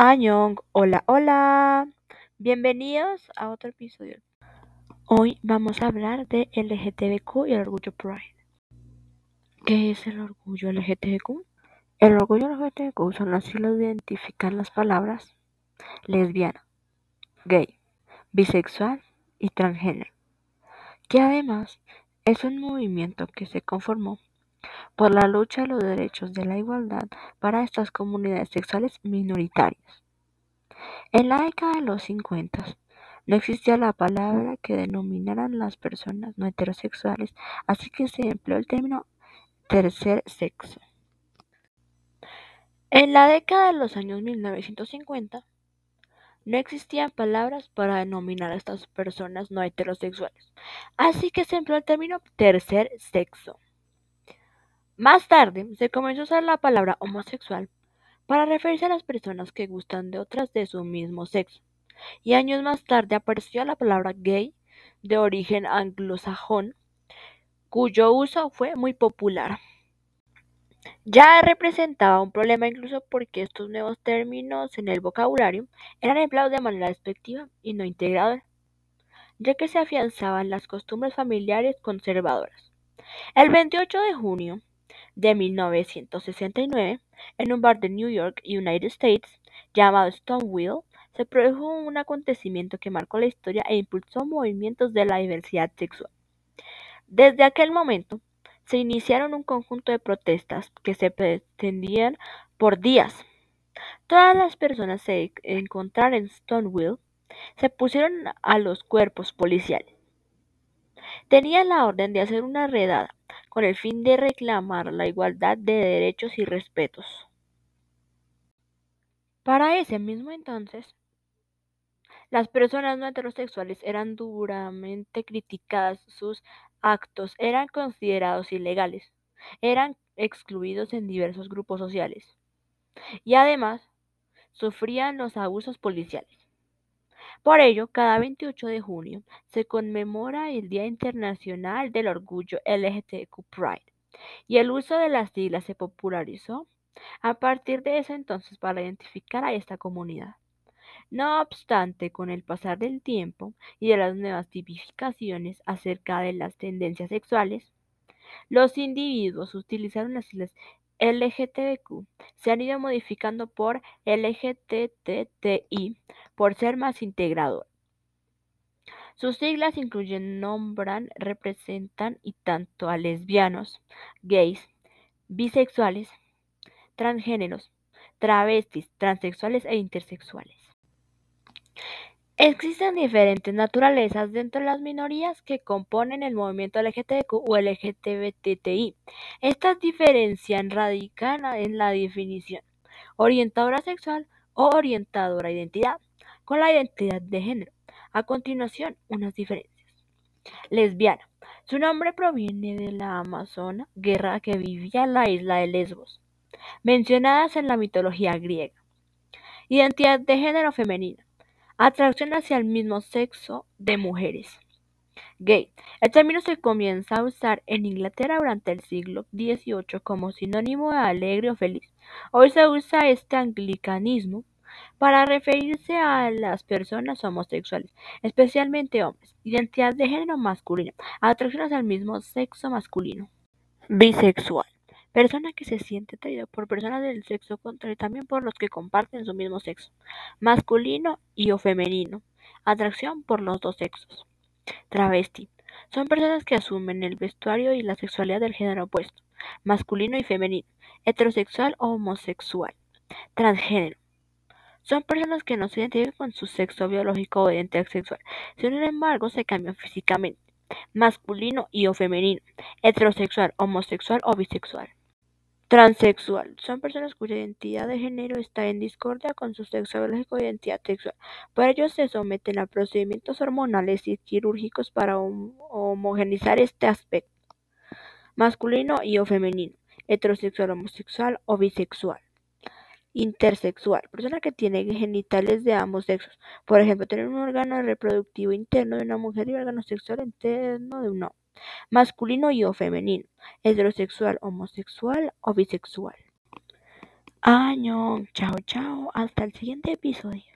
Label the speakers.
Speaker 1: Añong, hola, hola. Bienvenidos a otro episodio. Hoy vamos a hablar de LGTBQ y el orgullo Pride. ¿Qué es el orgullo LGTBQ? El orgullo LGTBQ son las siglas de identificar las palabras lesbiana, gay, bisexual y transgénero, que además es un movimiento que se conformó por la lucha de los derechos de la igualdad para estas comunidades sexuales minoritarias. En la década de los 50 no existía la palabra que denominaran las personas no heterosexuales, así que se empleó el término tercer sexo. En la década de los años 1950 no existían palabras para denominar a estas personas no heterosexuales, así que se empleó el término tercer sexo. Más tarde se comenzó a usar la palabra homosexual para referirse a las personas que gustan de otras de su mismo sexo, y años más tarde apareció la palabra gay de origen anglosajón, cuyo uso fue muy popular. Ya representaba un problema incluso porque estos nuevos términos en el vocabulario eran empleados de manera despectiva y no integradora, ya que se afianzaban las costumbres familiares conservadoras. El 28 de junio de 1969, en un bar de New York, United States, llamado Stonewall, se produjo un acontecimiento que marcó la historia e impulsó movimientos de la diversidad sexual. Desde aquel momento, se iniciaron un conjunto de protestas que se pretendían por días. Todas las personas se encontraron en Stonewall se pusieron a los cuerpos policiales. Tenían la orden de hacer una redada con el fin de reclamar la igualdad de derechos y respetos. Para ese mismo entonces, las personas no heterosexuales eran duramente criticadas, sus actos eran considerados ilegales, eran excluidos en diversos grupos sociales y además sufrían los abusos policiales. Por ello, cada 28 de junio se conmemora el Día Internacional del Orgullo LGTQ Pride y el uso de las siglas se popularizó a partir de ese entonces para identificar a esta comunidad. No obstante, con el pasar del tiempo y de las nuevas tipificaciones acerca de las tendencias sexuales, los individuos utilizaron las siglas LGTBQ se han ido modificando por LGTTI por ser más integrador. Sus siglas incluyen, nombran, representan y tanto a lesbianos, gays, bisexuales, transgéneros, travestis, transexuales e intersexuales. Existen diferentes naturalezas dentro de las minorías que componen el movimiento LGTBQ o LGTBTI. Estas diferencias radican en la definición orientadora sexual o orientadora identidad con la identidad de género. A continuación, unas diferencias. Lesbiana. Su nombre proviene de la amazona, guerra que vivía en la isla de Lesbos, mencionadas en la mitología griega. Identidad de género femenina Atracción hacia el mismo sexo de mujeres. Gay. El término se comienza a usar en Inglaterra durante el siglo XVIII como sinónimo de alegre o feliz. Hoy se usa este anglicanismo para referirse a las personas homosexuales, especialmente hombres. Identidad de género masculino. Atracción hacia el mismo sexo masculino. Bisexual persona que se siente atraída por personas del sexo contrario, también por los que comparten su mismo sexo, masculino y o femenino, atracción por los dos sexos. Travesti. Son personas que asumen el vestuario y la sexualidad del género opuesto, masculino y femenino, heterosexual o homosexual. Transgénero. Son personas que no se identifican con su sexo biológico o identidad sexual, sin embargo se cambian físicamente, masculino y o femenino, heterosexual, homosexual o bisexual. Transexual: son personas cuya identidad de género está en discordia con su sexo biológico o identidad sexual. Por ello se someten a procedimientos hormonales y quirúrgicos para homogeneizar este aspecto. Masculino y o femenino, heterosexual, homosexual o bisexual. Intersexual: persona que tiene genitales de ambos sexos. Por ejemplo, tener un órgano reproductivo interno de una mujer y un órgano sexual interno de un hombre masculino y o femenino, heterosexual, homosexual o bisexual. año. Chao, chao. Hasta el siguiente episodio.